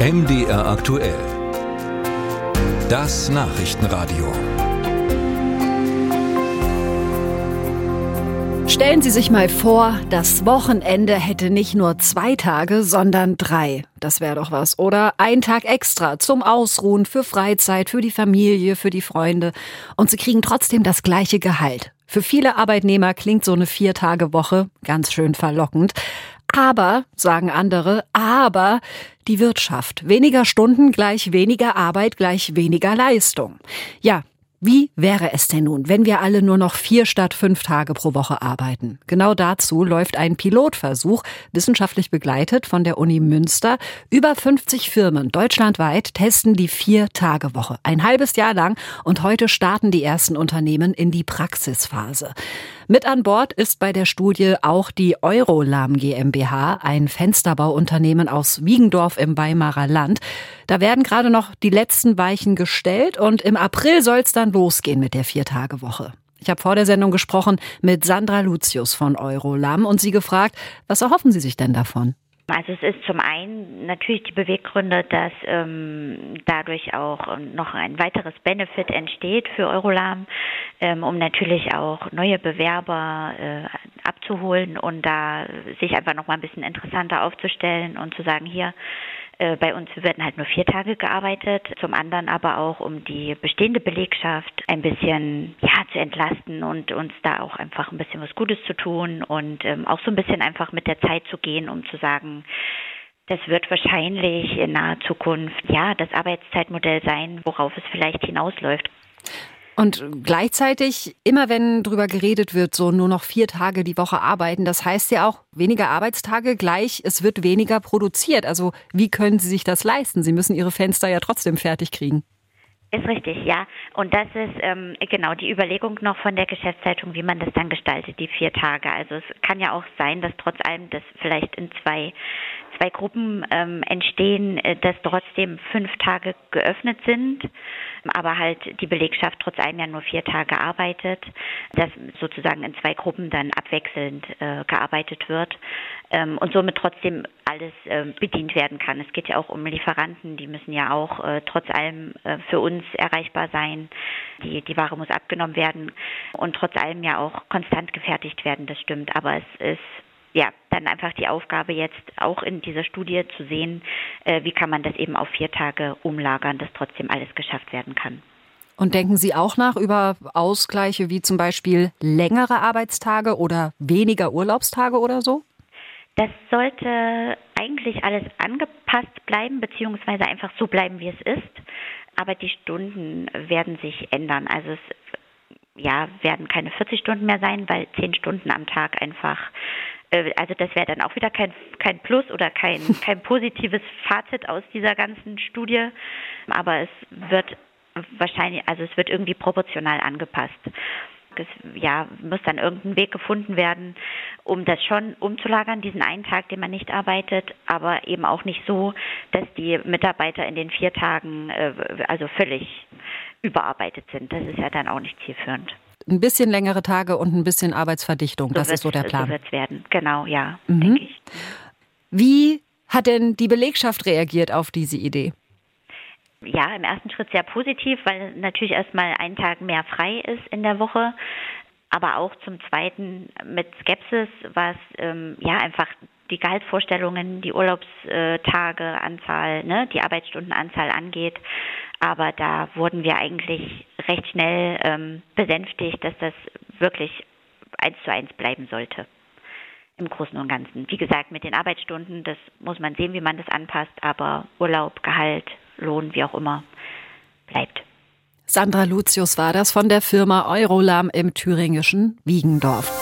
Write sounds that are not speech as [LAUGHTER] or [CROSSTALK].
MDR aktuell. Das Nachrichtenradio. Stellen Sie sich mal vor, das Wochenende hätte nicht nur zwei Tage, sondern drei. Das wäre doch was. Oder ein Tag extra zum Ausruhen, für Freizeit, für die Familie, für die Freunde. Und Sie kriegen trotzdem das gleiche Gehalt. Für viele Arbeitnehmer klingt so eine Vier-Tage-Woche ganz schön verlockend. Aber, sagen andere, aber die Wirtschaft. Weniger Stunden gleich weniger Arbeit gleich weniger Leistung. Ja, wie wäre es denn nun, wenn wir alle nur noch vier statt fünf Tage pro Woche arbeiten? Genau dazu läuft ein Pilotversuch, wissenschaftlich begleitet von der Uni Münster. Über 50 Firmen deutschlandweit testen die Vier-Tage-Woche. Ein halbes Jahr lang und heute starten die ersten Unternehmen in die Praxisphase. Mit an Bord ist bei der Studie auch die Eurolam GmbH, ein Fensterbauunternehmen aus Wiegendorf im Weimarer Land. Da werden gerade noch die letzten Weichen gestellt und im April soll es dann losgehen mit der Viertagewoche. Ich habe vor der Sendung gesprochen mit Sandra Lucius von Eurolam und sie gefragt, was erhoffen Sie sich denn davon? Also es ist zum einen natürlich die Beweggründe, dass ähm, dadurch auch noch ein weiteres Benefit entsteht für Eurolam, ähm, um natürlich auch neue Bewerber äh, abzuholen und da sich einfach noch mal ein bisschen interessanter aufzustellen und zu sagen, hier, äh, bei uns werden halt nur vier Tage gearbeitet, zum anderen aber auch, um die bestehende Belegschaft ein bisschen ja, zu entlasten und uns da auch einfach ein bisschen was Gutes zu tun und ähm, auch so ein bisschen einfach mit der Zeit zu gehen, um zu sagen, das wird wahrscheinlich in naher Zukunft ja das Arbeitszeitmodell sein, worauf es vielleicht hinausläuft. Und gleichzeitig, immer wenn drüber geredet wird, so nur noch vier Tage die Woche arbeiten, das heißt ja auch weniger Arbeitstage gleich, es wird weniger produziert. Also wie können Sie sich das leisten? Sie müssen Ihre Fenster ja trotzdem fertig kriegen. Ist richtig, ja. Und das ist ähm, genau die Überlegung noch von der Geschäftszeitung, wie man das dann gestaltet, die vier Tage. Also es kann ja auch sein, dass trotz allem das vielleicht in zwei zwei Gruppen ähm, entstehen, äh, dass trotzdem fünf Tage geöffnet sind, aber halt die Belegschaft trotz allem ja nur vier Tage arbeitet, dass sozusagen in zwei Gruppen dann abwechselnd äh, gearbeitet wird ähm, und somit trotzdem alles äh, bedient werden kann. Es geht ja auch um Lieferanten, die müssen ja auch äh, trotz allem äh, für uns erreichbar sein. Die, die Ware muss abgenommen werden und trotz allem ja auch konstant gefertigt werden, das stimmt. Aber es ist ja, dann einfach die Aufgabe jetzt auch in dieser Studie zu sehen, äh, wie kann man das eben auf vier Tage umlagern, dass trotzdem alles geschafft werden kann. Und denken Sie auch nach über Ausgleiche wie zum Beispiel längere Arbeitstage oder weniger Urlaubstage oder so? Das sollte eigentlich alles angepasst bleiben, beziehungsweise einfach so bleiben, wie es ist. Aber die Stunden werden sich ändern. Also es ja, werden keine 40 Stunden mehr sein, weil 10 Stunden am Tag einfach äh, also das wäre dann auch wieder kein, kein Plus oder kein, [LAUGHS] kein positives Fazit aus dieser ganzen Studie. Aber es wird wahrscheinlich, also es wird irgendwie proportional angepasst. Es, ja, muss dann irgendein Weg gefunden werden, um das schon umzulagern, diesen einen Tag, den man nicht arbeitet, aber eben auch nicht so, dass die Mitarbeiter in den vier Tagen äh, also völlig überarbeitet sind. Das ist ja dann auch nicht zielführend ein bisschen längere Tage und ein bisschen Arbeitsverdichtung. So das ist so der Plan. So wird es werden, genau, ja, mhm. denke ich. Wie hat denn die Belegschaft reagiert auf diese Idee? Ja, im ersten Schritt sehr positiv, weil natürlich erstmal ein Tag mehr frei ist in der Woche, aber auch zum Zweiten mit Skepsis, was ähm, ja einfach die Gehaltsvorstellungen, die Urlaubstageanzahl, ne, die Arbeitsstundenanzahl angeht. Aber da wurden wir eigentlich recht schnell ähm, besänftigt, dass das wirklich eins zu eins bleiben sollte. Im Großen und Ganzen. Wie gesagt, mit den Arbeitsstunden, das muss man sehen, wie man das anpasst, aber Urlaub, Gehalt, Lohn, wie auch immer, bleibt. Sandra Lucius war das von der Firma Eurolam im thüringischen Wiegendorf.